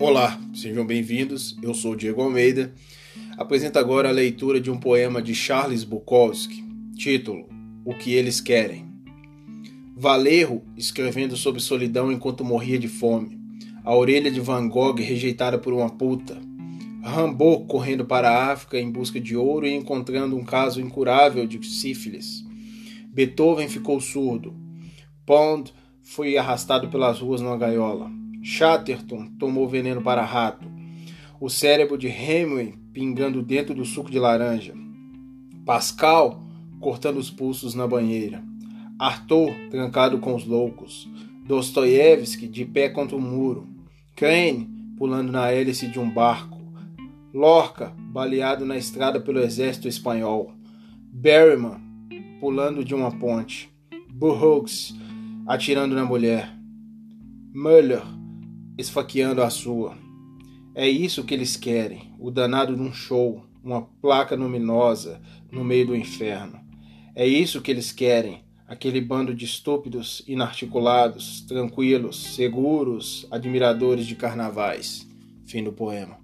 Olá, sejam bem-vindos. Eu sou Diego Almeida. Apresento agora a leitura de um poema de Charles Bukowski, título O que eles querem. Valerro escrevendo sobre solidão enquanto morria de fome. A orelha de Van Gogh rejeitada por uma puta. Rambo correndo para a África em busca de ouro e encontrando um caso incurável de sífilis. Beethoven ficou surdo. Pond foi arrastado pelas ruas numa gaiola. Chatterton tomou veneno para rato. O cérebro de Hemingway pingando dentro do suco de laranja. Pascal cortando os pulsos na banheira. Arthur trancado com os loucos. Dostoiévski de pé contra o muro. Crane pulando na hélice de um barco. Lorca baleado na estrada pelo exército espanhol. Berryman pulando de uma ponte. Burroughs atirando na mulher. Müller esfaqueando a sua. É isso que eles querem, o danado de um show, uma placa luminosa no meio do inferno. É isso que eles querem, aquele bando de estúpidos, inarticulados, tranquilos, seguros, admiradores de carnavais. Fim do poema.